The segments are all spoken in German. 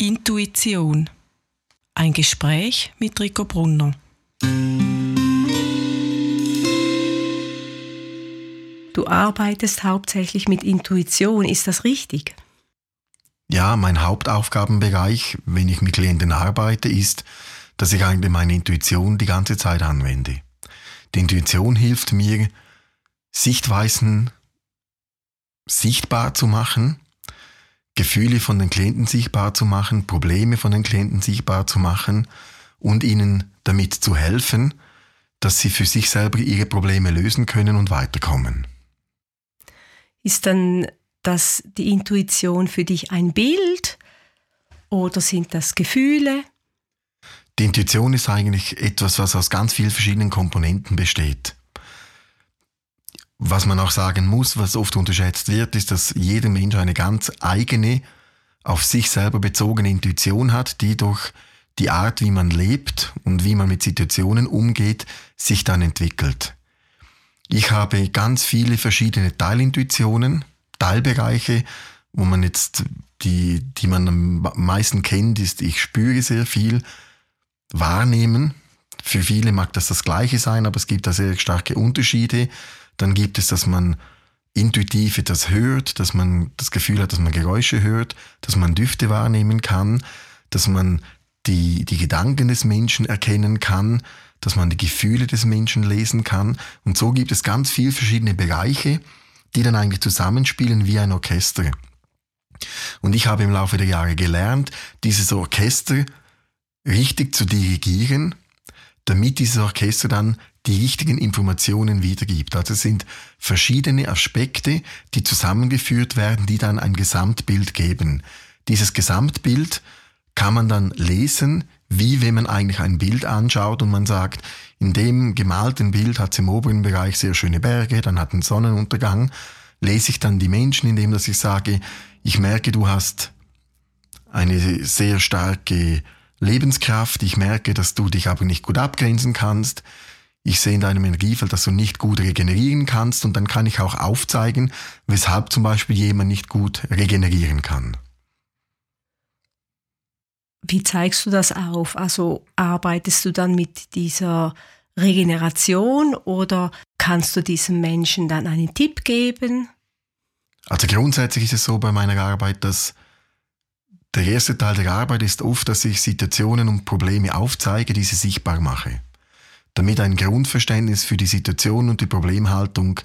Intuition. Ein Gespräch mit Rico Brunner. Du arbeitest hauptsächlich mit Intuition, ist das richtig? Ja, mein Hauptaufgabenbereich, wenn ich mit Klienten arbeite, ist, dass ich eigentlich meine Intuition die ganze Zeit anwende. Die Intuition hilft mir, Sichtweisen sichtbar zu machen, Gefühle von den Klienten sichtbar zu machen, Probleme von den Klienten sichtbar zu machen und ihnen damit zu helfen, dass sie für sich selber ihre Probleme lösen können und weiterkommen. Ist dann das die Intuition für dich ein Bild oder sind das Gefühle? Die Intuition ist eigentlich etwas, was aus ganz vielen verschiedenen Komponenten besteht. Was man auch sagen muss, was oft unterschätzt wird, ist, dass jeder Mensch eine ganz eigene, auf sich selber bezogene Intuition hat, die durch die Art, wie man lebt und wie man mit Situationen umgeht, sich dann entwickelt. Ich habe ganz viele verschiedene Teilintuitionen, Teilbereiche, wo man jetzt die, die man am meisten kennt, ist, ich spüre sehr viel, wahrnehmen. Für viele mag das das Gleiche sein, aber es gibt da sehr starke Unterschiede. Dann gibt es, dass man intuitiv etwas hört, dass man das Gefühl hat, dass man Geräusche hört, dass man Düfte wahrnehmen kann, dass man die, die Gedanken des Menschen erkennen kann, dass man die Gefühle des Menschen lesen kann. Und so gibt es ganz viele verschiedene Bereiche, die dann eigentlich zusammenspielen wie ein Orchester. Und ich habe im Laufe der Jahre gelernt, dieses Orchester richtig zu dirigieren, damit dieses Orchester dann die richtigen Informationen wiedergibt. Also es sind verschiedene Aspekte, die zusammengeführt werden, die dann ein Gesamtbild geben. Dieses Gesamtbild kann man dann lesen, wie wenn man eigentlich ein Bild anschaut und man sagt, in dem gemalten Bild hat es im oberen Bereich sehr schöne Berge, dann hat einen Sonnenuntergang, lese ich dann die Menschen, indem dass ich sage, ich merke, du hast eine sehr starke Lebenskraft, ich merke, dass du dich aber nicht gut abgrenzen kannst, ich sehe in deinem Energiefeld, dass du nicht gut regenerieren kannst und dann kann ich auch aufzeigen, weshalb zum Beispiel jemand nicht gut regenerieren kann. Wie zeigst du das auf? Also arbeitest du dann mit dieser Regeneration oder kannst du diesem Menschen dann einen Tipp geben? Also grundsätzlich ist es so bei meiner Arbeit, dass der erste Teil der Arbeit ist oft, dass ich Situationen und Probleme aufzeige, die sie sichtbar mache. Damit ein Grundverständnis für die Situation und die Problemhaltung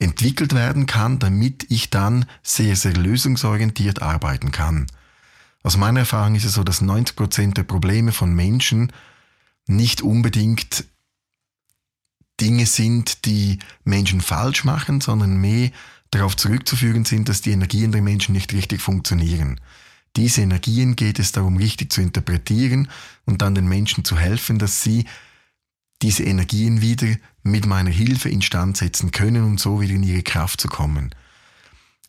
entwickelt werden kann, damit ich dann sehr, sehr lösungsorientiert arbeiten kann. Aus meiner Erfahrung ist es so, dass 90 Prozent der Probleme von Menschen nicht unbedingt Dinge sind, die Menschen falsch machen, sondern mehr darauf zurückzuführen sind, dass die Energien der Menschen nicht richtig funktionieren. Diese Energien geht es darum, richtig zu interpretieren und dann den Menschen zu helfen, dass sie diese Energien wieder mit meiner Hilfe instand setzen können und so wieder in ihre Kraft zu kommen.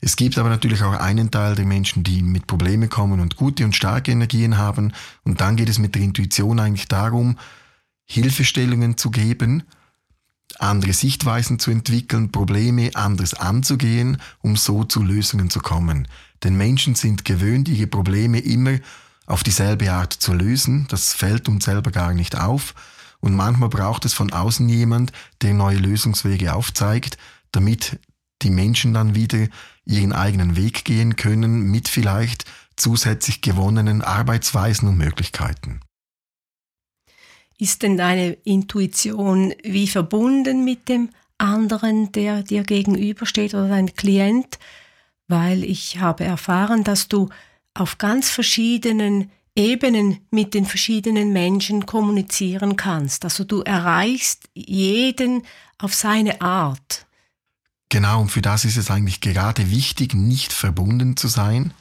Es gibt aber natürlich auch einen Teil der Menschen, die mit Problemen kommen und gute und starke Energien haben. Und dann geht es mit der Intuition eigentlich darum, Hilfestellungen zu geben, andere Sichtweisen zu entwickeln, Probleme anders anzugehen, um so zu Lösungen zu kommen. Denn Menschen sind gewöhnt, ihre Probleme immer auf dieselbe Art zu lösen. Das fällt uns selber gar nicht auf. Und manchmal braucht es von außen jemand, der neue Lösungswege aufzeigt, damit die Menschen dann wieder ihren eigenen Weg gehen können mit vielleicht zusätzlich gewonnenen Arbeitsweisen und Möglichkeiten. Ist denn deine Intuition wie verbunden mit dem anderen, der dir gegenübersteht oder dein Klient? Weil ich habe erfahren, dass du auf ganz verschiedenen Ebenen mit den verschiedenen Menschen kommunizieren kannst. Also du erreichst jeden auf seine Art. Genau, und für das ist es eigentlich gerade wichtig, nicht verbunden zu sein,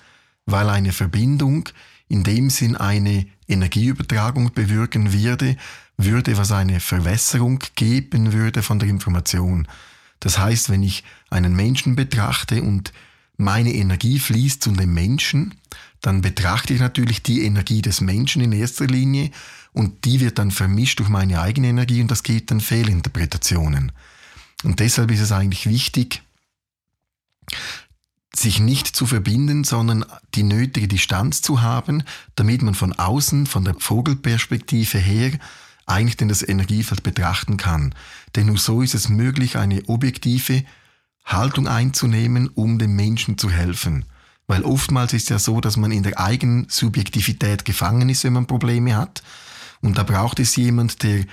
weil eine Verbindung in dem Sinn eine Energieübertragung bewirken würde, würde, was eine Verwässerung geben würde von der Information. Das heißt, wenn ich einen Menschen betrachte und meine Energie fließt zu dem Menschen, dann betrachte ich natürlich die Energie des Menschen in erster Linie und die wird dann vermischt durch meine eigene Energie und das geht dann Fehlinterpretationen. Und deshalb ist es eigentlich wichtig, sich nicht zu verbinden, sondern die nötige Distanz zu haben, damit man von außen, von der Vogelperspektive her, eigentlich denn das Energiefeld betrachten kann. Denn nur so ist es möglich, eine objektive Haltung einzunehmen, um dem Menschen zu helfen. Weil oftmals ist ja so, dass man in der eigenen Subjektivität gefangen ist, wenn man Probleme hat. Und da braucht es jemand, der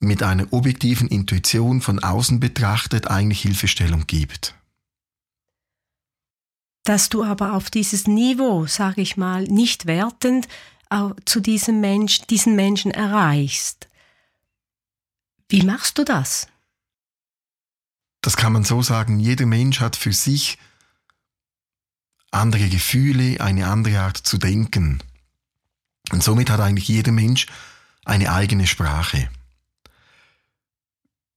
mit einer objektiven Intuition von außen betrachtet eigentlich Hilfestellung gibt. Dass du aber auf dieses Niveau, sage ich mal, nicht wertend zu diesem Mensch, diesen Menschen erreichst. Wie machst du das? Das kann man so sagen, jeder Mensch hat für sich andere Gefühle, eine andere Art zu denken. Und somit hat eigentlich jeder Mensch eine eigene Sprache.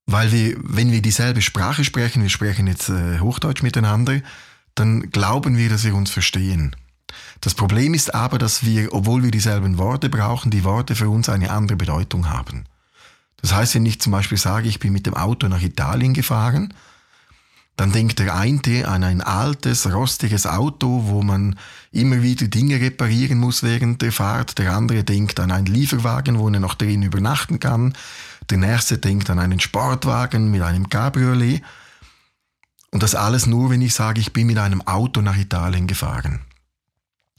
Weil wir, wenn wir dieselbe Sprache sprechen, wir sprechen jetzt äh, Hochdeutsch miteinander, dann glauben wir, dass wir uns verstehen. Das Problem ist aber, dass wir, obwohl wir dieselben Worte brauchen, die Worte für uns eine andere Bedeutung haben. Das heißt, wenn ich zum Beispiel sage, ich bin mit dem Auto nach Italien gefahren, dann denkt der eine an ein altes, rostiges Auto, wo man immer wieder Dinge reparieren muss während der Fahrt. Der andere denkt an einen Lieferwagen, wo er noch drin übernachten kann. Der nächste denkt an einen Sportwagen mit einem Cabriolet. Und das alles nur, wenn ich sage, ich bin mit einem Auto nach Italien gefahren.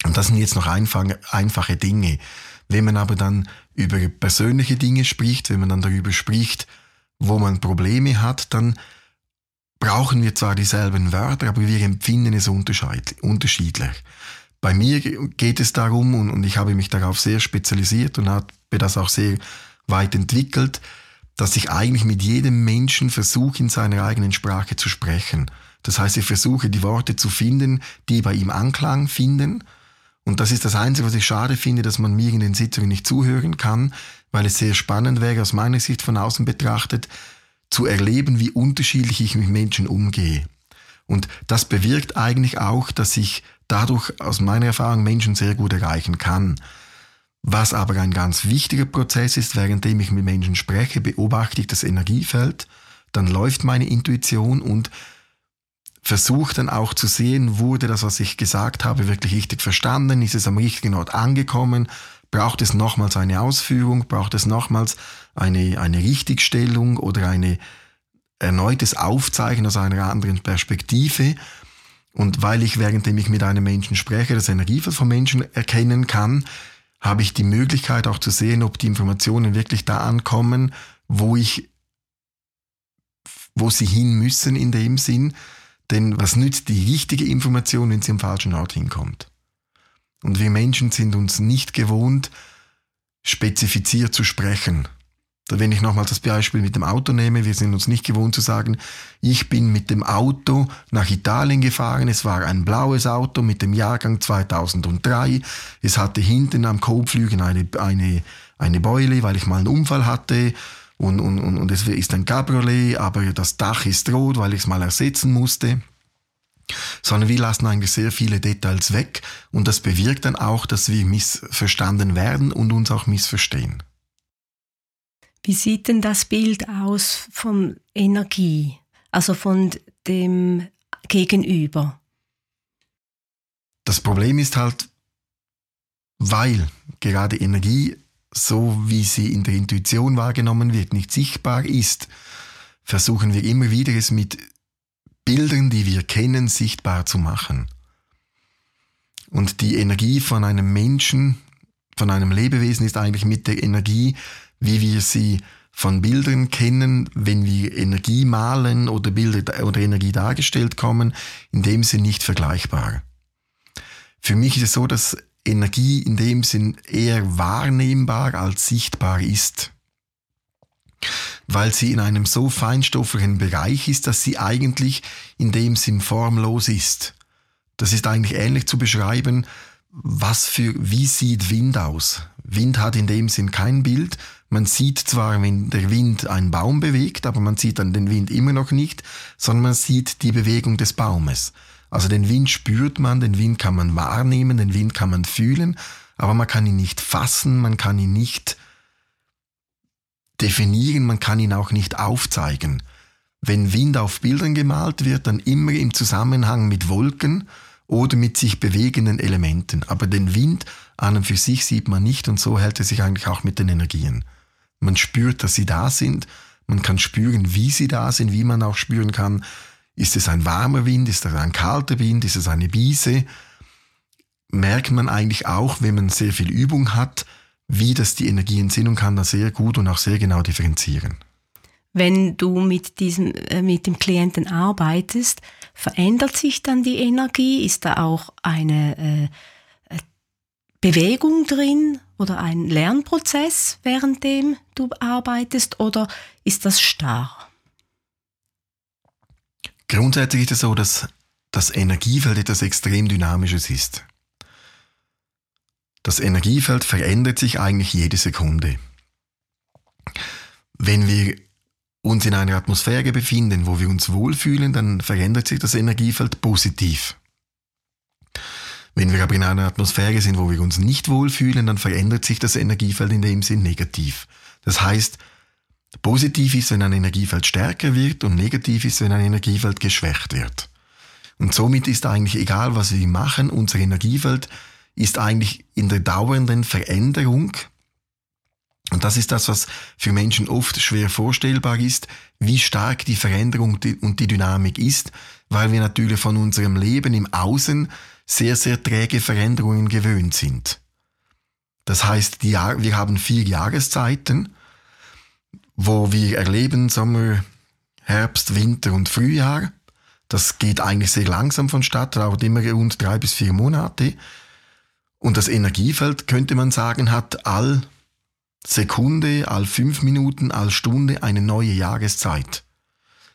Und das sind jetzt noch einfache Dinge. Wenn man aber dann über persönliche Dinge spricht, wenn man dann darüber spricht, wo man Probleme hat, dann brauchen wir zwar dieselben Wörter, aber wir empfinden es unterschiedlich. Bei mir geht es darum, und, ich habe mich darauf sehr spezialisiert und habe das auch sehr weit entwickelt, dass ich eigentlich mit jedem Menschen versuche, in seiner eigenen Sprache zu sprechen. Das heißt, ich versuche, die Worte zu finden, die bei ihm Anklang finden und das ist das Einzige, was ich schade finde, dass man mir in den Sitzungen nicht zuhören kann, weil es sehr spannend wäre, aus meiner Sicht von außen betrachtet, zu erleben, wie unterschiedlich ich mit Menschen umgehe. Und das bewirkt eigentlich auch, dass ich dadurch aus meiner Erfahrung Menschen sehr gut erreichen kann. Was aber ein ganz wichtiger Prozess ist, währenddem ich mit Menschen spreche, beobachte ich das Energiefeld, dann läuft meine Intuition und versuche dann auch zu sehen, wurde das, was ich gesagt habe, wirklich richtig verstanden? Ist es am richtigen Ort angekommen? Braucht es nochmals eine Ausführung? Braucht es nochmals eine, eine Richtigstellung oder eine erneutes Aufzeigen aus einer anderen Perspektive? Und weil ich, währenddem ich mit einem Menschen spreche, das Energiefeld von Menschen erkennen kann, habe ich die Möglichkeit auch zu sehen, ob die Informationen wirklich da ankommen, wo ich, wo sie hin müssen in dem Sinn, denn was nützt die richtige Information, wenn sie am falschen Ort hinkommt? Und wir Menschen sind uns nicht gewohnt, spezifiziert zu sprechen. Wenn ich nochmal das Beispiel mit dem Auto nehme, wir sind uns nicht gewohnt zu sagen, ich bin mit dem Auto nach Italien gefahren, es war ein blaues Auto mit dem Jahrgang 2003, es hatte hinten am Kotflügel eine, eine, eine Beule, weil ich mal einen Unfall hatte und, und, und, und es ist ein Cabriolet, aber das Dach ist rot, weil ich es mal ersetzen musste. Sondern wir lassen eigentlich sehr viele Details weg und das bewirkt dann auch, dass wir missverstanden werden und uns auch missverstehen. Wie sieht denn das Bild aus von Energie, also von dem Gegenüber? Das Problem ist halt, weil gerade Energie so wie sie in der Intuition wahrgenommen wird, nicht sichtbar ist, versuchen wir immer wieder es mit Bildern, die wir kennen, sichtbar zu machen. Und die Energie von einem Menschen, von einem Lebewesen ist eigentlich mit der Energie, wie wir sie von Bildern kennen, wenn wir Energie malen oder Bilder oder Energie dargestellt kommen, in dem Sinn nicht vergleichbar. Für mich ist es so, dass Energie in dem Sinn eher wahrnehmbar als sichtbar ist. Weil sie in einem so feinstofflichen Bereich ist, dass sie eigentlich in dem Sinn formlos ist. Das ist eigentlich ähnlich zu beschreiben, was für, wie sieht Wind aus? Wind hat in dem Sinn kein Bild. Man sieht zwar, wenn der Wind einen Baum bewegt, aber man sieht dann den Wind immer noch nicht, sondern man sieht die Bewegung des Baumes. Also den Wind spürt man, den Wind kann man wahrnehmen, den Wind kann man fühlen, aber man kann ihn nicht fassen, man kann ihn nicht definieren, man kann ihn auch nicht aufzeigen. Wenn Wind auf Bildern gemalt wird, dann immer im Zusammenhang mit Wolken oder mit sich bewegenden Elementen. Aber den Wind an und für sich sieht man nicht und so hält er sich eigentlich auch mit den Energien. Man spürt, dass sie da sind, man kann spüren, wie sie da sind, wie man auch spüren kann, ist es ein warmer Wind, ist es ein kalter Wind, ist es eine Wiese, merkt man eigentlich auch, wenn man sehr viel Übung hat, wie das die Energien sind und kann da sehr gut und auch sehr genau differenzieren. Wenn du mit diesem, äh, mit dem Klienten arbeitest, verändert sich dann die Energie? Ist da auch eine äh, äh Bewegung drin oder ein Lernprozess, währenddem du arbeitest, oder ist das starr? Grundsätzlich ist es so, dass das Energiefeld etwas extrem Dynamisches ist. Das Energiefeld verändert sich eigentlich jede Sekunde. Wenn wir uns in einer Atmosphäre befinden, wo wir uns wohlfühlen, dann verändert sich das Energiefeld positiv. Wenn wir aber in einer Atmosphäre sind, wo wir uns nicht wohlfühlen, dann verändert sich das Energiefeld in dem Sinn negativ. Das heißt, positiv ist, wenn ein Energiefeld stärker wird und negativ ist, wenn ein Energiefeld geschwächt wird. Und somit ist eigentlich egal, was wir machen, unser Energiefeld ist eigentlich in der dauernden Veränderung. Und das ist das, was für Menschen oft schwer vorstellbar ist, wie stark die Veränderung und die Dynamik ist, weil wir natürlich von unserem Leben im Außen sehr, sehr träge Veränderungen gewöhnt sind. Das heißt, wir haben vier Jahreszeiten, wo wir erleben Sommer, Herbst, Winter und Frühjahr. Das geht eigentlich sehr langsam vonstatten, dauert immer rund drei bis vier Monate. Und das Energiefeld, könnte man sagen, hat all Sekunde, all fünf Minuten, all Stunde eine neue Jahreszeit,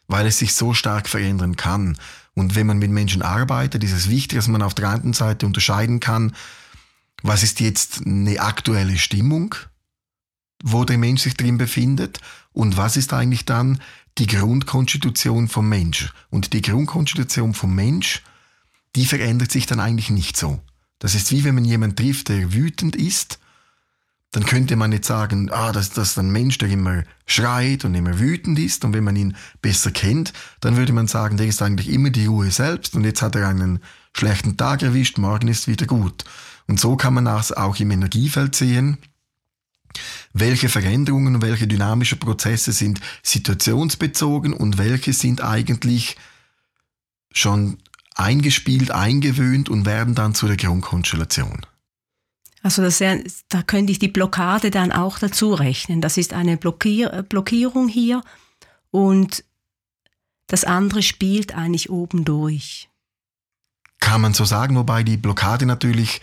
weil es sich so stark verändern kann. Und wenn man mit Menschen arbeitet, ist es wichtig, dass man auf der einen Seite unterscheiden kann, was ist jetzt eine aktuelle Stimmung, wo der Mensch sich drin befindet, und was ist eigentlich dann die Grundkonstitution vom Mensch. Und die Grundkonstitution vom Mensch, die verändert sich dann eigentlich nicht so. Das ist wie wenn man jemanden trifft, der wütend ist, dann könnte man nicht sagen, ah, das, das ist ein Mensch, der immer schreit und immer wütend ist. Und wenn man ihn besser kennt, dann würde man sagen, der ist eigentlich immer die Ruhe selbst und jetzt hat er einen schlechten Tag erwischt, morgen ist wieder gut. Und so kann man das auch im Energiefeld sehen. Welche Veränderungen und welche dynamische Prozesse sind situationsbezogen und welche sind eigentlich schon eingespielt, eingewöhnt und werden dann zu der Grundkonstellation. Also das, da könnte ich die Blockade dann auch dazu rechnen. Das ist eine Blockier Blockierung hier und das andere spielt eigentlich oben durch. Kann man so sagen, wobei die Blockade natürlich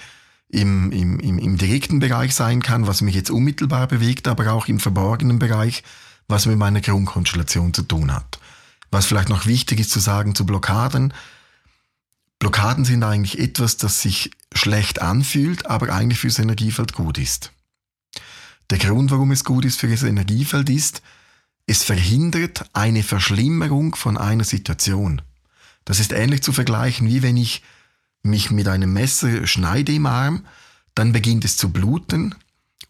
im, im, im, im direkten Bereich sein kann, was mich jetzt unmittelbar bewegt, aber auch im verborgenen Bereich, was mit meiner Grundkonstellation zu tun hat. Was vielleicht noch wichtig ist zu sagen zu Blockaden, Blockaden sind eigentlich etwas, das sich schlecht anfühlt, aber eigentlich fürs Energiefeld gut ist. Der Grund, warum es gut ist für das Energiefeld ist, es verhindert eine Verschlimmerung von einer Situation. Das ist ähnlich zu vergleichen, wie wenn ich mich mit einem Messer schneide im Arm, dann beginnt es zu bluten,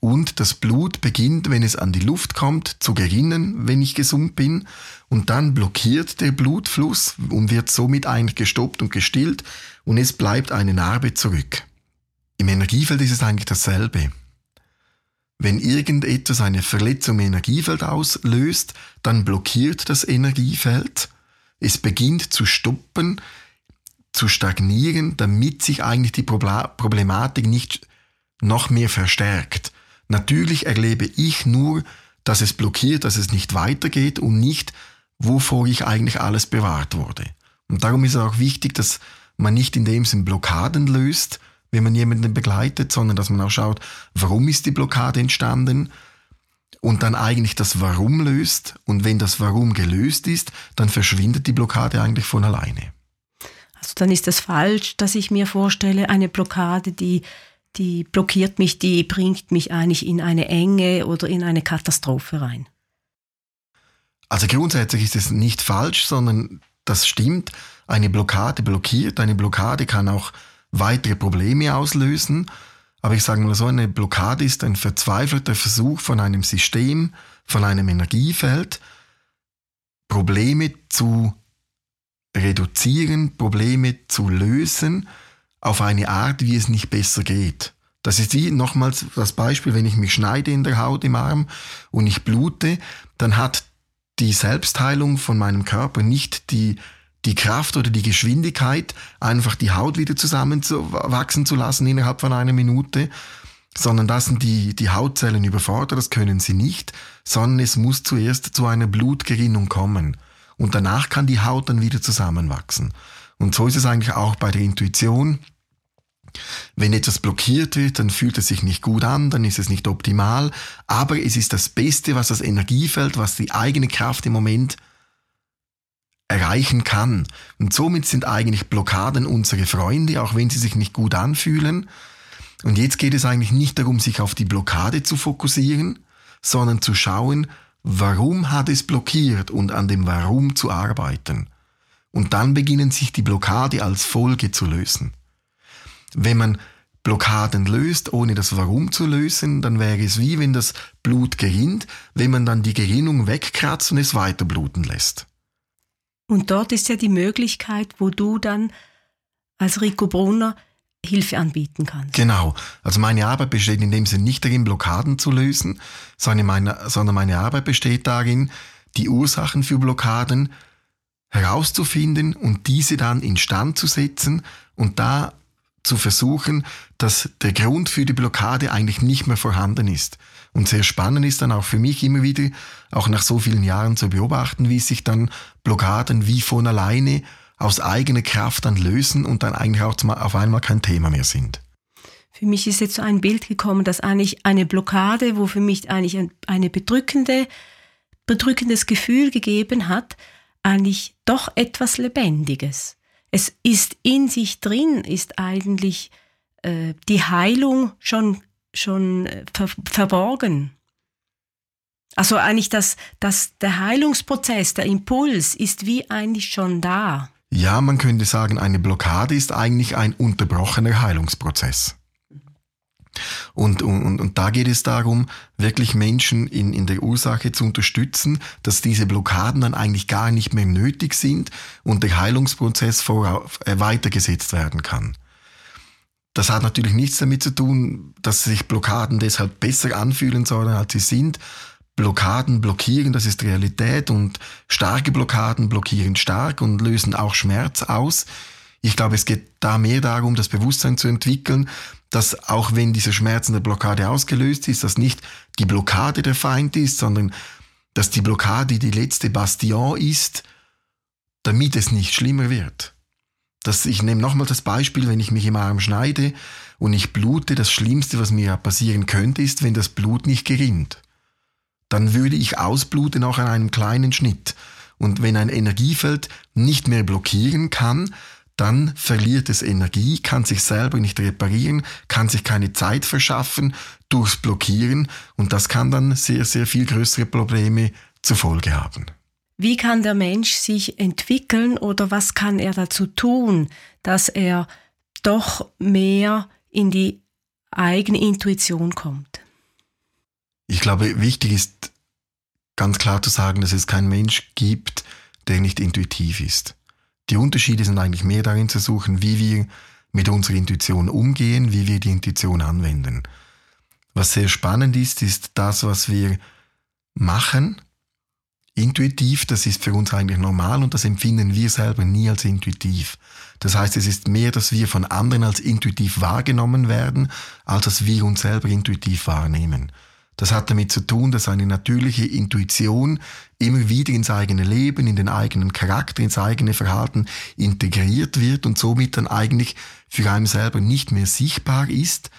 und das Blut beginnt, wenn es an die Luft kommt, zu gerinnen, wenn ich gesund bin und dann blockiert der Blutfluss und wird somit eigentlich gestoppt und gestillt und es bleibt eine Narbe zurück. Im Energiefeld ist es eigentlich dasselbe. Wenn irgendetwas eine Verletzung im Energiefeld auslöst, dann blockiert das Energiefeld, es beginnt zu stoppen, zu stagnieren, damit sich eigentlich die Problematik nicht noch mehr verstärkt. Natürlich erlebe ich nur, dass es blockiert, dass es nicht weitergeht und nicht, wovor ich eigentlich alles bewahrt wurde. Und darum ist es auch wichtig, dass man nicht in dem Sinn Blockaden löst, wenn man jemanden begleitet, sondern dass man auch schaut, warum ist die Blockade entstanden und dann eigentlich das Warum löst. Und wenn das Warum gelöst ist, dann verschwindet die Blockade eigentlich von alleine. Also dann ist das falsch, dass ich mir vorstelle, eine Blockade, die die blockiert mich, die bringt mich eigentlich in eine Enge oder in eine Katastrophe rein. Also grundsätzlich ist es nicht falsch, sondern das stimmt. Eine Blockade blockiert. Eine Blockade kann auch weitere Probleme auslösen. Aber ich sage mal so, eine Blockade ist ein verzweifelter Versuch von einem System, von einem Energiefeld, Probleme zu reduzieren, Probleme zu lösen auf eine Art, wie es nicht besser geht. Das ist wie nochmals das Beispiel, wenn ich mich schneide in der Haut im Arm und ich blute, dann hat die Selbstheilung von meinem Körper nicht die, die Kraft oder die Geschwindigkeit, einfach die Haut wieder zusammenwachsen zu lassen innerhalb von einer Minute, sondern da sind die, die Hautzellen überfordert, das können sie nicht, sondern es muss zuerst zu einer Blutgerinnung kommen. Und danach kann die Haut dann wieder zusammenwachsen. Und so ist es eigentlich auch bei der Intuition. Wenn etwas blockiert wird, dann fühlt es sich nicht gut an, dann ist es nicht optimal, aber es ist das Beste, was das Energiefeld, was die eigene Kraft im Moment erreichen kann. Und somit sind eigentlich Blockaden unsere Freunde, auch wenn sie sich nicht gut anfühlen. Und jetzt geht es eigentlich nicht darum, sich auf die Blockade zu fokussieren, sondern zu schauen, warum hat es blockiert und an dem Warum zu arbeiten. Und dann beginnen sich die Blockade als Folge zu lösen. Wenn man Blockaden löst, ohne das Warum zu lösen, dann wäre es wie wenn das Blut gerinnt, wenn man dann die Gerinnung wegkratzt und es weiter bluten lässt. Und dort ist ja die Möglichkeit, wo du dann als Rico Brunner Hilfe anbieten kannst. Genau. Also meine Arbeit besteht in dem Sinne nicht darin, Blockaden zu lösen, sondern meine, sondern meine Arbeit besteht darin, die Ursachen für Blockaden herauszufinden und diese dann instand zu setzen und da zu versuchen, dass der Grund für die Blockade eigentlich nicht mehr vorhanden ist. Und sehr spannend ist dann auch für mich immer wieder, auch nach so vielen Jahren zu beobachten, wie sich dann Blockaden wie von alleine aus eigener Kraft dann lösen und dann eigentlich auch auf einmal kein Thema mehr sind. Für mich ist jetzt so ein Bild gekommen, dass eigentlich eine Blockade, wo für mich eigentlich ein eine bedrückende, bedrückendes Gefühl gegeben hat, eigentlich doch etwas Lebendiges es ist in sich drin, ist eigentlich äh, die Heilung schon, schon äh, ver verborgen. Also eigentlich das, das, der Heilungsprozess, der Impuls ist wie eigentlich schon da. Ja, man könnte sagen, eine Blockade ist eigentlich ein unterbrochener Heilungsprozess. Und, und, und da geht es darum, wirklich Menschen in, in der Ursache zu unterstützen, dass diese Blockaden dann eigentlich gar nicht mehr nötig sind und der Heilungsprozess vor, äh, weitergesetzt werden kann. Das hat natürlich nichts damit zu tun, dass sich Blockaden deshalb besser anfühlen sollen, als sie sind. Blockaden blockieren, das ist Realität und starke Blockaden blockieren stark und lösen auch Schmerz aus. Ich glaube, es geht da mehr darum, das Bewusstsein zu entwickeln, dass auch wenn diese schmerzende Blockade ausgelöst ist, dass nicht die Blockade der Feind ist, sondern dass die Blockade die letzte Bastion ist, damit es nicht schlimmer wird. Das, ich nehme nochmal das Beispiel, wenn ich mich im Arm schneide und ich blute, das Schlimmste, was mir passieren könnte, ist, wenn das Blut nicht gerinnt. Dann würde ich ausbluten auch an einem kleinen Schnitt. Und wenn ein Energiefeld nicht mehr blockieren kann, dann verliert es Energie, kann sich selber nicht reparieren, kann sich keine Zeit verschaffen durchs Blockieren und das kann dann sehr, sehr viel größere Probleme zur Folge haben. Wie kann der Mensch sich entwickeln oder was kann er dazu tun, dass er doch mehr in die eigene Intuition kommt? Ich glaube, wichtig ist ganz klar zu sagen, dass es keinen Mensch gibt, der nicht intuitiv ist. Die Unterschiede sind eigentlich mehr darin zu suchen, wie wir mit unserer Intuition umgehen, wie wir die Intuition anwenden. Was sehr spannend ist, ist das, was wir machen, intuitiv, das ist für uns eigentlich normal und das empfinden wir selber nie als intuitiv. Das heißt, es ist mehr, dass wir von anderen als intuitiv wahrgenommen werden, als dass wir uns selber intuitiv wahrnehmen. Das hat damit zu tun, dass eine natürliche Intuition immer wieder ins eigene Leben, in den eigenen Charakter, ins eigene Verhalten integriert wird und somit dann eigentlich für einen selber nicht mehr sichtbar ist,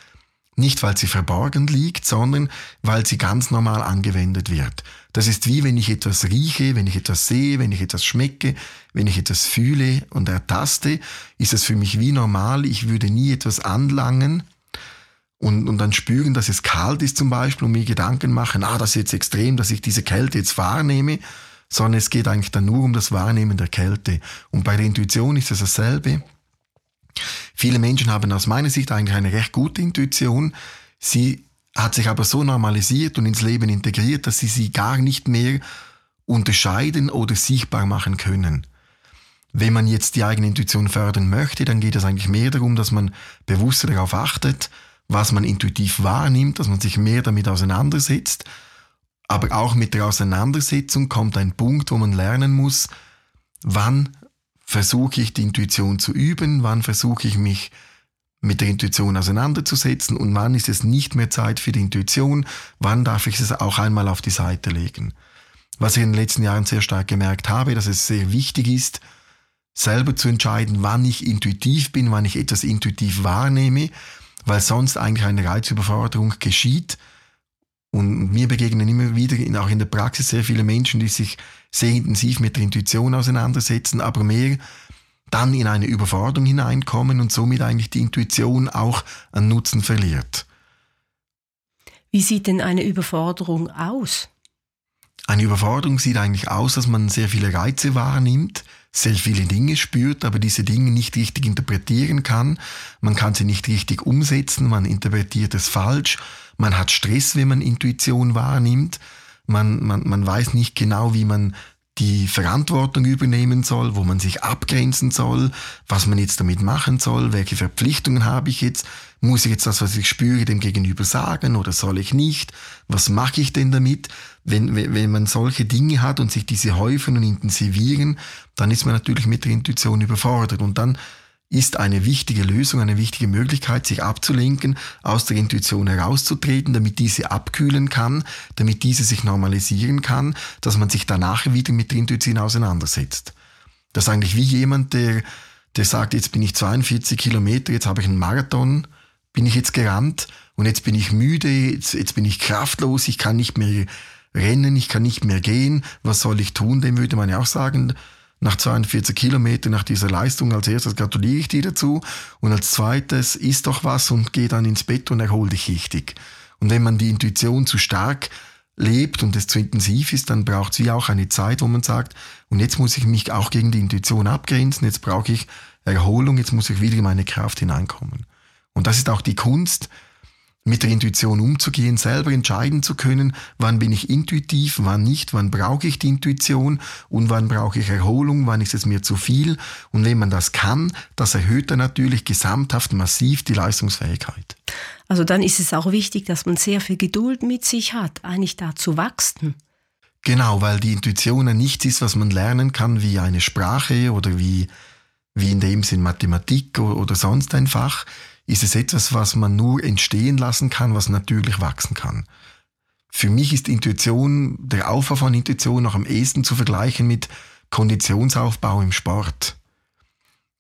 nicht weil sie verborgen liegt, sondern weil sie ganz normal angewendet wird. Das ist wie wenn ich etwas rieche, wenn ich etwas sehe, wenn ich etwas schmecke, wenn ich etwas fühle und ertaste, ist es für mich wie normal. Ich würde nie etwas anlangen, und, und dann spüren, dass es kalt ist zum Beispiel und mir Gedanken machen, ah, das ist jetzt extrem, dass ich diese Kälte jetzt wahrnehme, sondern es geht eigentlich dann nur um das Wahrnehmen der Kälte. Und bei der Intuition ist es dasselbe. Viele Menschen haben aus meiner Sicht eigentlich eine recht gute Intuition. Sie hat sich aber so normalisiert und ins Leben integriert, dass sie sie gar nicht mehr unterscheiden oder sichtbar machen können. Wenn man jetzt die eigene Intuition fördern möchte, dann geht es eigentlich mehr darum, dass man bewusster darauf achtet, was man intuitiv wahrnimmt, dass man sich mehr damit auseinandersetzt. Aber auch mit der Auseinandersetzung kommt ein Punkt, wo man lernen muss, wann versuche ich die Intuition zu üben, wann versuche ich mich mit der Intuition auseinanderzusetzen und wann ist es nicht mehr Zeit für die Intuition, wann darf ich es auch einmal auf die Seite legen. Was ich in den letzten Jahren sehr stark gemerkt habe, dass es sehr wichtig ist, selber zu entscheiden, wann ich intuitiv bin, wann ich etwas intuitiv wahrnehme, weil sonst eigentlich eine Reizüberforderung geschieht. Und mir begegnen immer wieder, auch in der Praxis, sehr viele Menschen, die sich sehr intensiv mit der Intuition auseinandersetzen, aber mehr dann in eine Überforderung hineinkommen und somit eigentlich die Intuition auch an Nutzen verliert. Wie sieht denn eine Überforderung aus? Eine Überforderung sieht eigentlich aus, dass man sehr viele Reize wahrnimmt, sehr viele Dinge spürt, aber diese Dinge nicht richtig interpretieren kann. Man kann sie nicht richtig umsetzen, man interpretiert es falsch, man hat Stress, wenn man Intuition wahrnimmt, man, man, man weiß nicht genau, wie man die Verantwortung übernehmen soll, wo man sich abgrenzen soll, was man jetzt damit machen soll, welche Verpflichtungen habe ich jetzt, muss ich jetzt das, was ich spüre, dem Gegenüber sagen oder soll ich nicht, was mache ich denn damit? Wenn, wenn man solche Dinge hat und sich diese häufen und intensivieren, dann ist man natürlich mit der Intuition überfordert und dann ist eine wichtige Lösung, eine wichtige Möglichkeit, sich abzulenken, aus der Intuition herauszutreten, damit diese abkühlen kann, damit diese sich normalisieren kann, dass man sich danach wieder mit der Intuition auseinandersetzt. Das ist eigentlich wie jemand, der, der sagt, jetzt bin ich 42 Kilometer, jetzt habe ich einen Marathon, bin ich jetzt gerannt und jetzt bin ich müde, jetzt, jetzt bin ich kraftlos, ich kann nicht mehr rennen, ich kann nicht mehr gehen, was soll ich tun? Dem würde man ja auch sagen, nach 42 Kilometern nach dieser Leistung. Als erstes gratuliere ich dir dazu und als zweites isst doch was und geh dann ins Bett und erhol dich richtig. Und wenn man die Intuition zu stark lebt und es zu intensiv ist, dann braucht es wie auch eine Zeit, wo man sagt, und jetzt muss ich mich auch gegen die Intuition abgrenzen, jetzt brauche ich Erholung, jetzt muss ich wieder in meine Kraft hineinkommen. Und das ist auch die Kunst, mit der Intuition umzugehen, selber entscheiden zu können, wann bin ich intuitiv, wann nicht, wann brauche ich die Intuition und wann brauche ich Erholung, wann ist es mir zu viel. Und wenn man das kann, das erhöht dann natürlich gesamthaft massiv die Leistungsfähigkeit. Also dann ist es auch wichtig, dass man sehr viel Geduld mit sich hat, eigentlich da zu wachsen. Genau, weil die Intuition ja nichts ist, was man lernen kann wie eine Sprache oder wie, wie in dem Sinn Mathematik oder sonst ein Fach ist es etwas, was man nur entstehen lassen kann, was natürlich wachsen kann. Für mich ist Intuition, der Aufbau von Intuition noch am ehesten zu vergleichen mit Konditionsaufbau im Sport.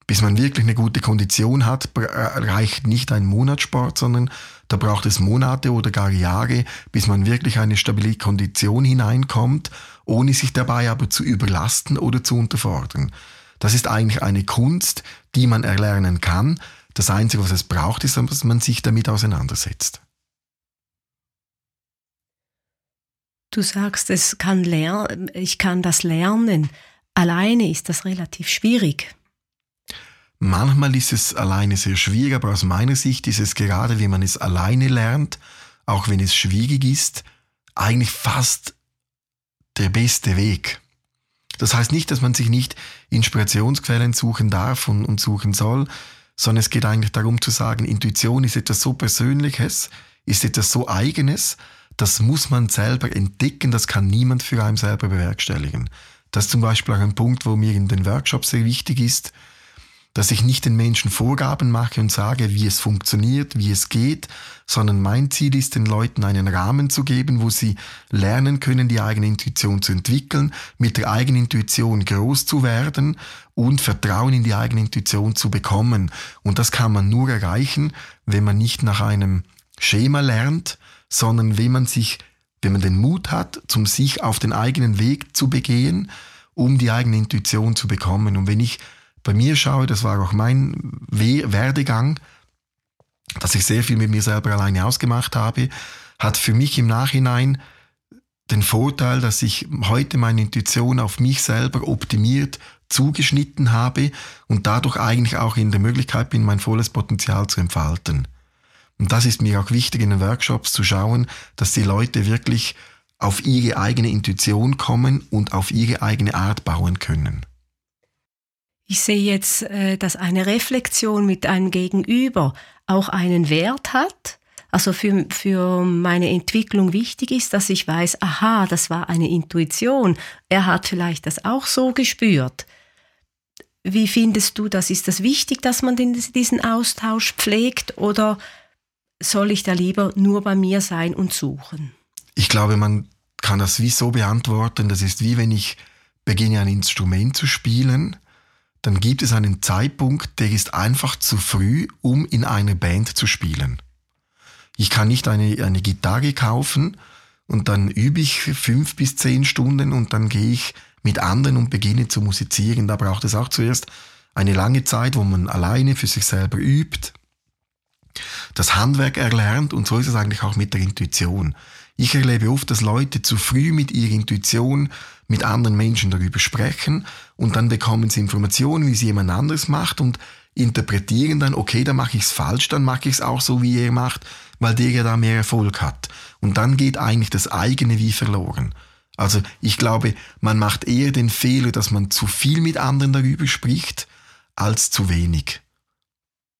Bis man wirklich eine gute Kondition hat, äh, reicht nicht ein Monatssport, sondern da braucht es Monate oder gar Jahre, bis man wirklich eine stabile Kondition hineinkommt, ohne sich dabei aber zu überlasten oder zu unterfordern. Das ist eigentlich eine Kunst, die man erlernen kann, das Einzige, was es braucht, ist, dass man sich damit auseinandersetzt. Du sagst, es kann lernen, ich kann das lernen. Alleine ist das relativ schwierig. Manchmal ist es alleine sehr schwierig, aber aus meiner Sicht ist es gerade, wie man es alleine lernt, auch wenn es schwierig ist, eigentlich fast der beste Weg. Das heißt nicht, dass man sich nicht Inspirationsquellen suchen darf und, und suchen soll, sondern es geht eigentlich darum zu sagen, Intuition ist etwas so Persönliches, ist etwas so Eigenes, das muss man selber entdecken, das kann niemand für einen selber bewerkstelligen. Das ist zum Beispiel auch ein Punkt, wo mir in den Workshops sehr wichtig ist, dass ich nicht den Menschen Vorgaben mache und sage, wie es funktioniert, wie es geht, sondern mein Ziel ist, den Leuten einen Rahmen zu geben, wo sie lernen können, die eigene Intuition zu entwickeln, mit der eigenen Intuition groß zu werden und Vertrauen in die eigene Intuition zu bekommen. Und das kann man nur erreichen, wenn man nicht nach einem Schema lernt, sondern wenn man sich, wenn man den Mut hat, zum sich auf den eigenen Weg zu begehen, um die eigene Intuition zu bekommen. Und wenn ich bei mir schaue, das war auch mein Werdegang, dass ich sehr viel mit mir selber alleine ausgemacht habe, hat für mich im Nachhinein den Vorteil, dass ich heute meine Intuition auf mich selber optimiert zugeschnitten habe und dadurch eigentlich auch in der Möglichkeit bin, mein volles Potenzial zu entfalten. Und das ist mir auch wichtig in den Workshops zu schauen, dass die Leute wirklich auf ihre eigene Intuition kommen und auf ihre eigene Art bauen können. Ich sehe jetzt, äh, dass eine Reflexion mit einem Gegenüber auch einen Wert hat. Also für, für meine Entwicklung wichtig ist, dass ich weiß, aha, das war eine Intuition. Er hat vielleicht das auch so gespürt. Wie findest du das? Ist das wichtig, dass man diesen Austausch pflegt oder soll ich da lieber nur bei mir sein und suchen? Ich glaube, man kann das wie so beantworten. Das ist wie wenn ich beginne ein Instrument zu spielen, dann gibt es einen Zeitpunkt, der ist einfach zu früh, um in einer Band zu spielen. Ich kann nicht eine, eine Gitarre kaufen und dann übe ich fünf bis zehn Stunden und dann gehe ich mit anderen und beginne zu musizieren. Da braucht es auch zuerst eine lange Zeit, wo man alleine für sich selber übt, das Handwerk erlernt und so ist es eigentlich auch mit der Intuition. Ich erlebe oft, dass Leute zu früh mit ihrer Intuition mit anderen Menschen darüber sprechen und dann bekommen sie Informationen, wie es jemand anderes macht und interpretieren dann, okay, da mache ich es falsch, dann mache ich es auch so, wie er macht, weil der ja da mehr Erfolg hat. Und dann geht eigentlich das eigene wie verloren. Also ich glaube, man macht eher den Fehler, dass man zu viel mit anderen darüber spricht, als zu wenig.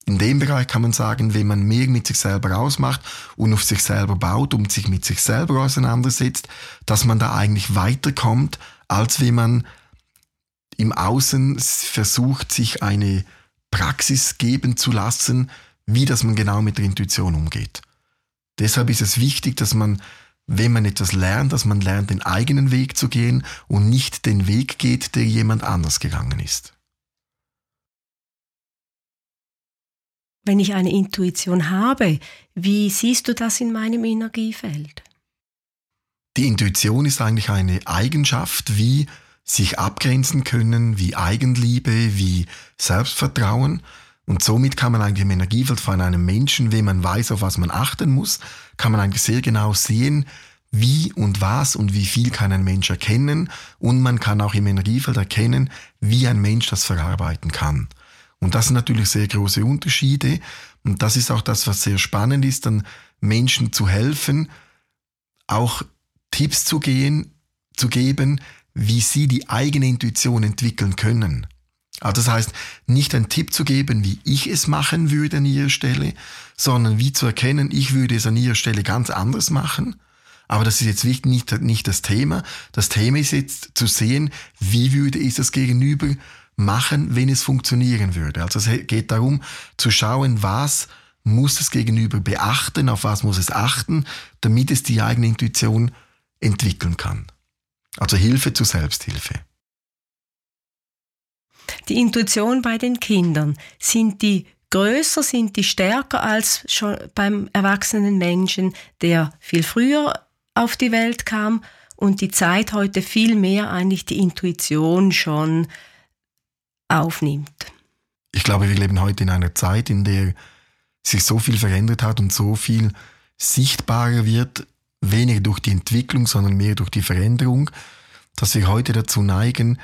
In dem Bereich kann man sagen, wenn man mehr mit sich selber ausmacht und auf sich selber baut und sich mit sich selber auseinandersetzt, dass man da eigentlich weiterkommt, als wenn man im Außen versucht, sich eine Praxis geben zu lassen, wie das man genau mit der Intuition umgeht. Deshalb ist es wichtig, dass man wenn man etwas lernt, dass man lernt, den eigenen Weg zu gehen und nicht den Weg geht, der jemand anders gegangen ist. Wenn ich eine Intuition habe, wie siehst du das in meinem Energiefeld? Die Intuition ist eigentlich eine Eigenschaft wie sich abgrenzen können, wie Eigenliebe, wie Selbstvertrauen. Und somit kann man eigentlich im Energiefeld von einem Menschen, wenn man weiß, auf was man achten muss, kann man eigentlich sehr genau sehen, wie und was und wie viel kann ein Mensch erkennen. Und man kann auch im Energiefeld erkennen, wie ein Mensch das verarbeiten kann. Und das sind natürlich sehr große Unterschiede. Und das ist auch das, was sehr spannend ist, dann Menschen zu helfen, auch Tipps zu gehen, zu geben, wie sie die eigene Intuition entwickeln können. Also das heißt, nicht einen Tipp zu geben, wie ich es machen würde an ihrer Stelle, sondern wie zu erkennen, ich würde es an ihrer Stelle ganz anders machen. Aber das ist jetzt nicht, nicht, das Thema. Das Thema ist jetzt zu sehen, wie würde es das Gegenüber machen, wenn es funktionieren würde. Also es geht darum zu schauen, was muss das Gegenüber beachten, auf was muss es achten, damit es die eigene Intuition entwickeln kann. Also Hilfe zur Selbsthilfe. Die Intuition bei den Kindern, sind die größer, sind die stärker als schon beim erwachsenen Menschen, der viel früher auf die Welt kam und die Zeit heute viel mehr eigentlich die Intuition schon aufnimmt. Ich glaube, wir leben heute in einer Zeit, in der sich so viel verändert hat und so viel sichtbarer wird, weniger durch die Entwicklung, sondern mehr durch die Veränderung, dass wir heute dazu neigen,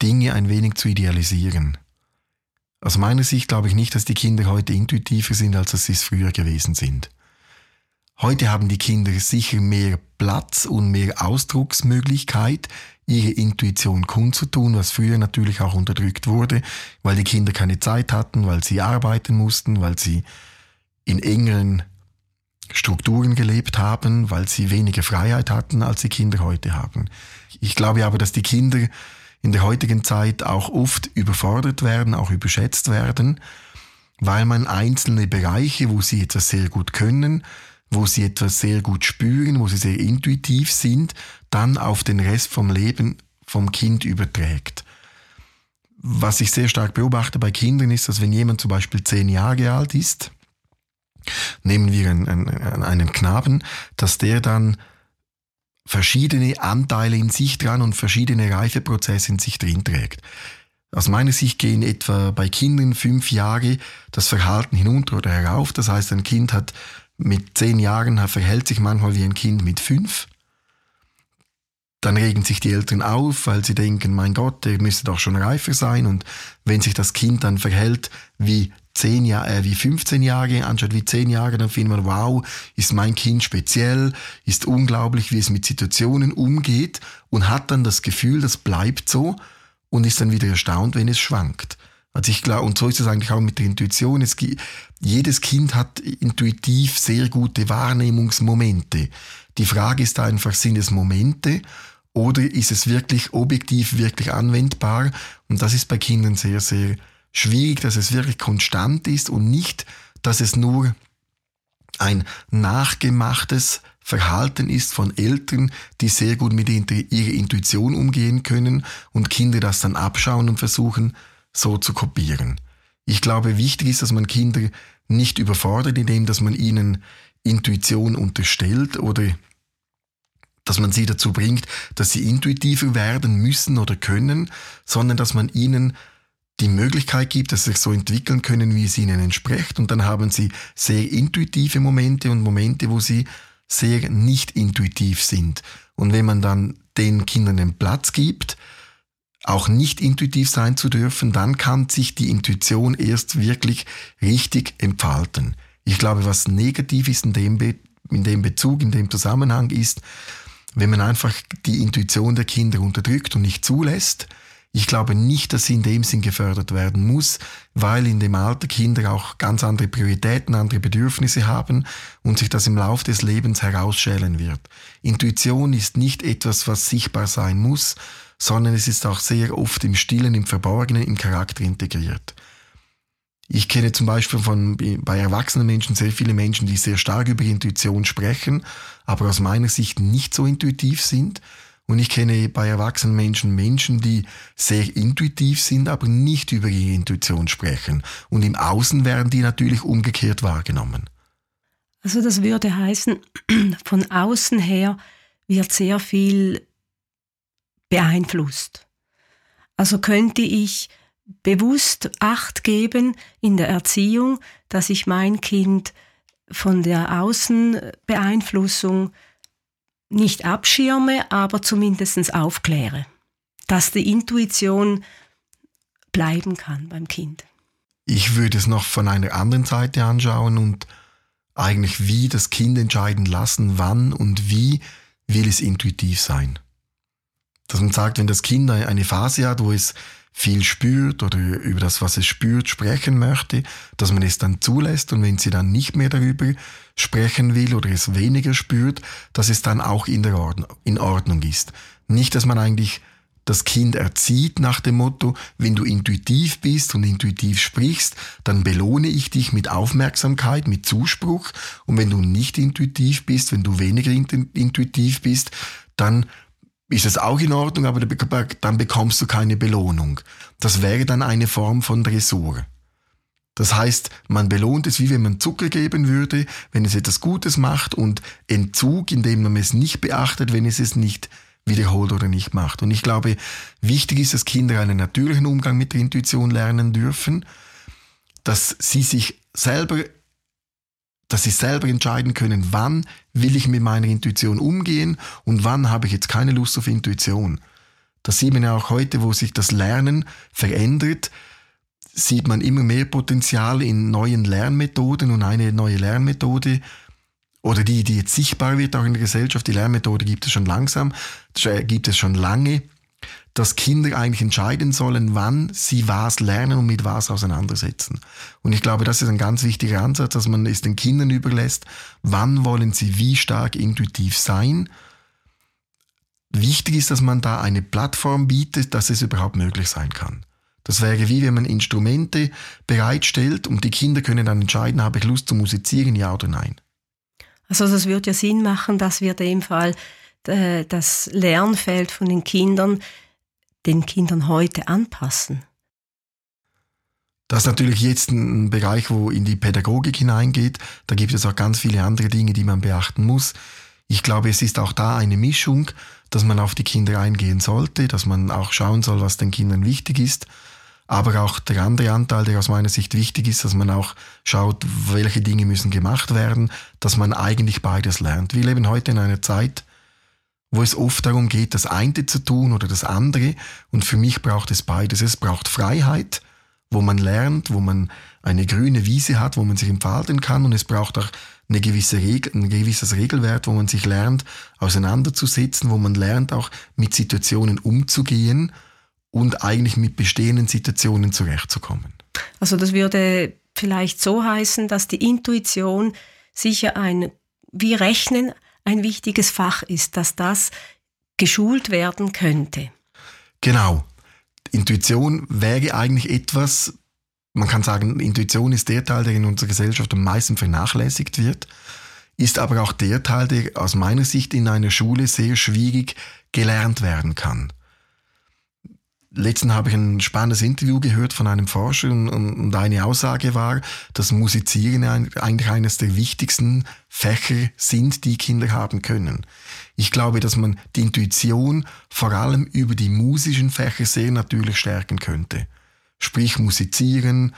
Dinge ein wenig zu idealisieren. Aus meiner Sicht glaube ich nicht, dass die Kinder heute intuitiver sind, als sie es früher gewesen sind. Heute haben die Kinder sicher mehr Platz und mehr Ausdrucksmöglichkeit, ihre Intuition kundzutun, was früher natürlich auch unterdrückt wurde, weil die Kinder keine Zeit hatten, weil sie arbeiten mussten, weil sie in engeren Strukturen gelebt haben, weil sie weniger Freiheit hatten, als die Kinder heute haben. Ich glaube aber, dass die Kinder in der heutigen Zeit auch oft überfordert werden, auch überschätzt werden, weil man einzelne Bereiche, wo sie etwas sehr gut können, wo sie etwas sehr gut spüren, wo sie sehr intuitiv sind, dann auf den Rest vom Leben vom Kind überträgt. Was ich sehr stark beobachte bei Kindern ist, dass wenn jemand zum Beispiel zehn Jahre alt ist, nehmen wir einen, einen, einen Knaben, dass der dann verschiedene Anteile in sich dran und verschiedene Reifeprozesse in sich drin trägt. Aus meiner Sicht gehen etwa bei Kindern fünf Jahre das Verhalten hinunter oder herauf. Das heißt, ein Kind hat mit zehn Jahren verhält sich manchmal wie ein Kind mit fünf. Dann regen sich die Eltern auf, weil sie denken, mein Gott, der müsste doch schon reifer sein. Und wenn sich das Kind dann verhält wie zehn Jahre, äh, wie 15 Jahre, anstatt wie zehn Jahre, dann findet man, wow, ist mein Kind speziell, ist unglaublich, wie es mit Situationen umgeht und hat dann das Gefühl, das bleibt so. und ist dann wieder erstaunt, wenn es schwankt. Also ich glaube, und so ist es eigentlich auch mit der Intuition. Es, jedes Kind hat intuitiv sehr gute Wahrnehmungsmomente. Die Frage ist einfach, sind es Momente oder ist es wirklich objektiv, wirklich anwendbar? Und das ist bei Kindern sehr, sehr schwierig, dass es wirklich konstant ist und nicht, dass es nur ein nachgemachtes Verhalten ist von Eltern, die sehr gut mit ihrer Intuition umgehen können und Kinder das dann abschauen und versuchen so zu kopieren. Ich glaube, wichtig ist, dass man Kinder nicht überfordert, indem dass man ihnen Intuition unterstellt oder dass man sie dazu bringt, dass sie intuitiver werden müssen oder können, sondern dass man ihnen die Möglichkeit gibt, dass sie sich so entwickeln können, wie es ihnen entspricht. Und dann haben sie sehr intuitive Momente und Momente, wo sie sehr nicht intuitiv sind. Und wenn man dann den Kindern den Platz gibt, auch nicht intuitiv sein zu dürfen, dann kann sich die Intuition erst wirklich richtig entfalten. Ich glaube, was negativ ist in dem, Be in dem Bezug, in dem Zusammenhang ist, wenn man einfach die Intuition der Kinder unterdrückt und nicht zulässt, ich glaube nicht, dass sie in dem Sinn gefördert werden muss, weil in dem Alter Kinder auch ganz andere Prioritäten, andere Bedürfnisse haben und sich das im Laufe des Lebens herausschälen wird. Intuition ist nicht etwas, was sichtbar sein muss, sondern es ist auch sehr oft im Stillen, im Verborgenen, im Charakter integriert. Ich kenne zum Beispiel von, bei erwachsenen Menschen sehr viele Menschen, die sehr stark über Intuition sprechen, aber aus meiner Sicht nicht so intuitiv sind. Und ich kenne bei erwachsenen Menschen Menschen, die sehr intuitiv sind, aber nicht über ihre Intuition sprechen. Und im Außen werden die natürlich umgekehrt wahrgenommen. Also das würde heißen, von außen her wird sehr viel beeinflusst. Also könnte ich bewusst Acht geben in der Erziehung, dass ich mein Kind von der Außenbeeinflussung nicht abschirme, aber zumindest aufkläre, dass die Intuition bleiben kann beim Kind. Ich würde es noch von einer anderen Seite anschauen und eigentlich wie das Kind entscheiden lassen, wann und wie will es intuitiv sein. Dass man sagt, wenn das Kind eine Phase hat, wo es viel spürt oder über das, was es spürt, sprechen möchte, dass man es dann zulässt und wenn sie dann nicht mehr darüber sprechen will oder es weniger spürt, dass es dann auch in, der Ordnung, in Ordnung ist. Nicht, dass man eigentlich das Kind erzieht nach dem Motto, wenn du intuitiv bist und intuitiv sprichst, dann belohne ich dich mit Aufmerksamkeit, mit Zuspruch. Und wenn du nicht intuitiv bist, wenn du weniger intuitiv bist, dann ist es auch in Ordnung, aber dann bekommst du keine Belohnung. Das wäre dann eine Form von Dressur. Das heißt, man belohnt es, wie wenn man Zucker geben würde, wenn es etwas Gutes macht und Entzug, indem man es nicht beachtet, wenn es es nicht wiederholt oder nicht macht. Und ich glaube, wichtig ist, dass Kinder einen natürlichen Umgang mit der Intuition lernen dürfen, dass sie sich selber dass sie selber entscheiden können, wann will ich mit meiner Intuition umgehen und wann habe ich jetzt keine Lust auf Intuition. Das sieht man ja auch heute, wo sich das Lernen verändert, sieht man immer mehr Potenzial in neuen Lernmethoden und eine neue Lernmethode oder die, die jetzt sichtbar wird auch in der Gesellschaft, die Lernmethode gibt es schon langsam, gibt es schon lange, dass Kinder eigentlich entscheiden sollen, wann sie was lernen und mit was auseinandersetzen. Und ich glaube, das ist ein ganz wichtiger Ansatz, dass man es den Kindern überlässt, wann wollen sie wie stark intuitiv sein. Wichtig ist, dass man da eine Plattform bietet, dass es überhaupt möglich sein kann. Das wäre wie wenn man Instrumente bereitstellt und die Kinder können dann entscheiden, habe ich Lust zu musizieren, ja oder nein. Also das würde ja Sinn machen, dass wir dem Fall äh, das Lernfeld von den Kindern den Kindern heute anpassen? Das ist natürlich jetzt ein Bereich, wo in die Pädagogik hineingeht. Da gibt es auch ganz viele andere Dinge, die man beachten muss. Ich glaube, es ist auch da eine Mischung, dass man auf die Kinder eingehen sollte, dass man auch schauen soll, was den Kindern wichtig ist. Aber auch der andere Anteil, der aus meiner Sicht wichtig ist, dass man auch schaut, welche Dinge müssen gemacht werden, dass man eigentlich beides lernt. Wir leben heute in einer Zeit, wo es oft darum geht, das eine zu tun oder das andere. Und für mich braucht es beides. Es braucht Freiheit, wo man lernt, wo man eine grüne Wiese hat, wo man sich entfalten kann. Und es braucht auch eine gewisse Regel, ein gewisses Regelwert, wo man sich lernt, auseinanderzusetzen, wo man lernt, auch mit Situationen umzugehen und eigentlich mit bestehenden Situationen zurechtzukommen. Also das würde vielleicht so heißen, dass die Intuition sicher ein, wie Rechnen, ein wichtiges Fach ist, dass das geschult werden könnte. Genau. Intuition wäre eigentlich etwas, man kann sagen, Intuition ist der Teil, der in unserer Gesellschaft am meisten vernachlässigt wird, ist aber auch der Teil, der aus meiner Sicht in einer Schule sehr schwierig gelernt werden kann. Letzten habe ich ein spannendes Interview gehört von einem Forscher und, und eine Aussage war, dass Musizieren eigentlich eines der wichtigsten Fächer sind, die Kinder haben können. Ich glaube, dass man die Intuition vor allem über die musischen Fächer sehr natürlich stärken könnte. Sprich Musizieren,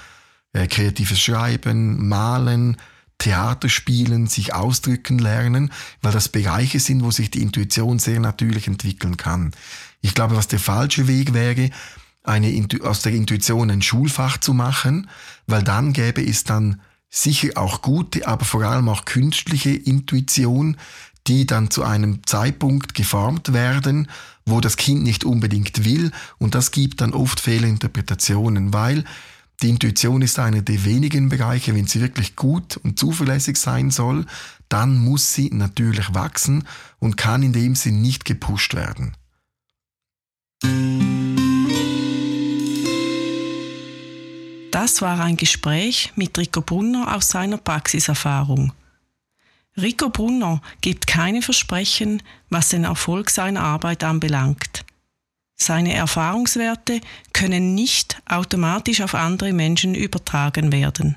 äh, kreatives Schreiben, Malen, Theater spielen, sich ausdrücken lernen, weil das Bereiche sind, wo sich die Intuition sehr natürlich entwickeln kann. Ich glaube, was der falsche Weg wäre, eine, aus der Intuition ein Schulfach zu machen, weil dann gäbe es dann sicher auch gute, aber vor allem auch künstliche Intuition, die dann zu einem Zeitpunkt geformt werden, wo das Kind nicht unbedingt will und das gibt dann oft Fehlinterpretationen, weil die Intuition ist einer der wenigen Bereiche, wenn sie wirklich gut und zuverlässig sein soll, dann muss sie natürlich wachsen und kann in dem Sinn nicht gepusht werden. Das war ein Gespräch mit Rico Brunner aus seiner Praxiserfahrung. Rico Brunner gibt keine Versprechen, was den Erfolg seiner Arbeit anbelangt. Seine Erfahrungswerte können nicht automatisch auf andere Menschen übertragen werden.